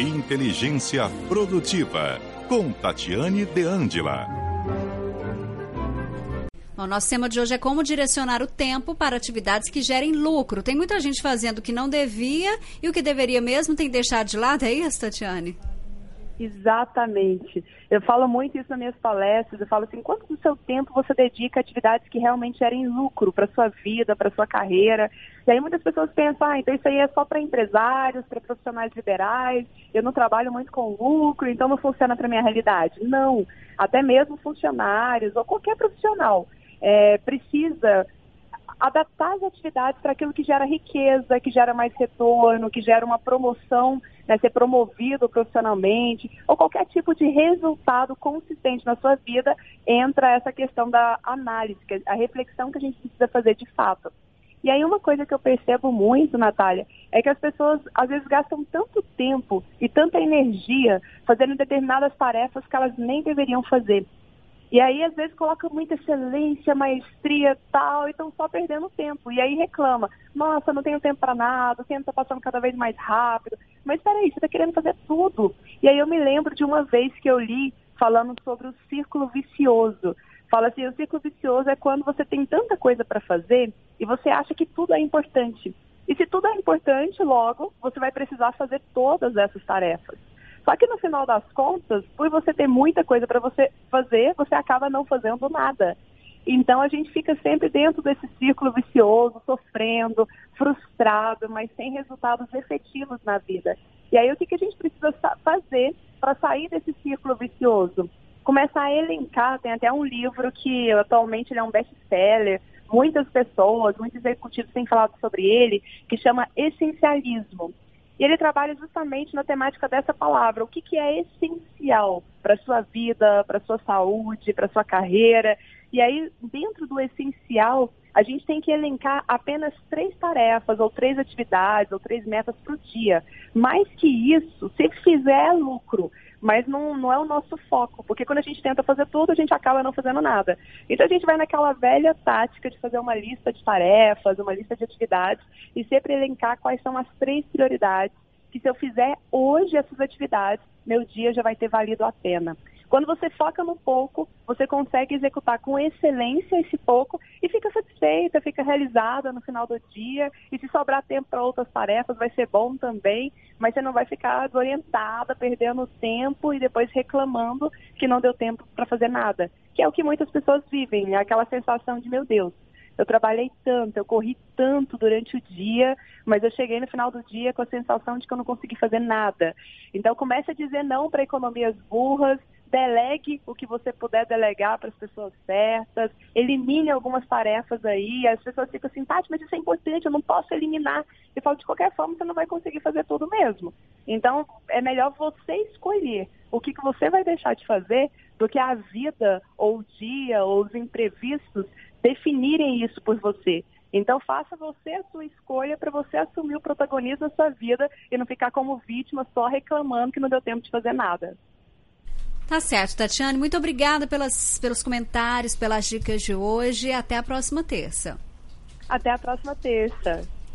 e inteligência produtiva, com Tatiane De Angela. O nosso tema de hoje é como direcionar o tempo para atividades que gerem lucro. Tem muita gente fazendo o que não devia e o que deveria mesmo tem deixado de lado, é isso, Tatiane? Exatamente. Eu falo muito isso nas minhas palestras. Eu falo assim: quanto do seu tempo você dedica a atividades que realmente gerem lucro para sua vida, para sua carreira? E aí muitas pessoas pensam: ah, então isso aí é só para empresários, para profissionais liberais. Eu não trabalho muito com lucro, então não funciona para minha realidade. Não. Até mesmo funcionários ou qualquer profissional é, precisa adaptar as atividades para aquilo que gera riqueza, que gera mais retorno, que gera uma promoção, né, ser promovido profissionalmente, ou qualquer tipo de resultado consistente na sua vida, entra essa questão da análise, é a reflexão que a gente precisa fazer de fato. E aí uma coisa que eu percebo muito, Natália, é que as pessoas às vezes gastam tanto tempo e tanta energia fazendo determinadas tarefas que elas nem deveriam fazer. E aí, às vezes, coloca muita excelência, maestria tal, e estão só perdendo tempo. E aí reclama, nossa, não tenho tempo para nada, o tempo está passando cada vez mais rápido. Mas espera aí, você está querendo fazer tudo. E aí eu me lembro de uma vez que eu li falando sobre o círculo vicioso. Fala assim, o círculo vicioso é quando você tem tanta coisa para fazer e você acha que tudo é importante. E se tudo é importante, logo, você vai precisar fazer todas essas tarefas. Só que no final das contas, por você ter muita coisa para você fazer, você acaba não fazendo nada. Então a gente fica sempre dentro desse círculo vicioso, sofrendo, frustrado, mas sem resultados efetivos na vida. E aí o que, que a gente precisa fazer para sair desse círculo vicioso? Começar a elencar, tem até um livro que atualmente é um best-seller, muitas pessoas, muitos executivos têm falado sobre ele, que chama Essencialismo. E ele trabalha justamente na temática dessa palavra, o que, que é essencial para a sua vida, para a sua saúde, para a sua carreira. E aí, dentro do essencial, a gente tem que elencar apenas três tarefas, ou três atividades, ou três metas para o dia. Mais que isso, se fizer lucro, mas não, não é o nosso foco, porque quando a gente tenta fazer tudo, a gente acaba não fazendo nada. Então a gente vai naquela velha tática de fazer uma lista de tarefas, uma lista de atividades e sempre elencar quais são as três prioridades que se eu fizer hoje essas atividades, meu dia já vai ter valido a pena. Quando você foca no pouco, você consegue executar com excelência esse pouco e fica satisfeita, fica realizada no final do dia. E se sobrar tempo para outras tarefas, vai ser bom também, mas você não vai ficar desorientada, perdendo tempo e depois reclamando que não deu tempo para fazer nada. Que é o que muitas pessoas vivem, é aquela sensação de, meu Deus, eu trabalhei tanto, eu corri tanto durante o dia, mas eu cheguei no final do dia com a sensação de que eu não consegui fazer nada. Então comece a dizer não para economias burras, delegue o que você puder delegar para as pessoas certas, elimine algumas tarefas aí, as pessoas ficam assim, Tati, mas isso é importante, eu não posso eliminar. Eu falo, de qualquer forma, você não vai conseguir fazer tudo mesmo. Então, é melhor você escolher o que, que você vai deixar de fazer do que a vida, ou o dia, ou os imprevistos definirem isso por você. Então faça você a sua escolha para você assumir o protagonismo da sua vida e não ficar como vítima só reclamando que não deu tempo de fazer nada. Tá certo, Tatiane. Muito obrigada pelas, pelos comentários, pelas dicas de hoje. Até a próxima terça. Até a próxima terça.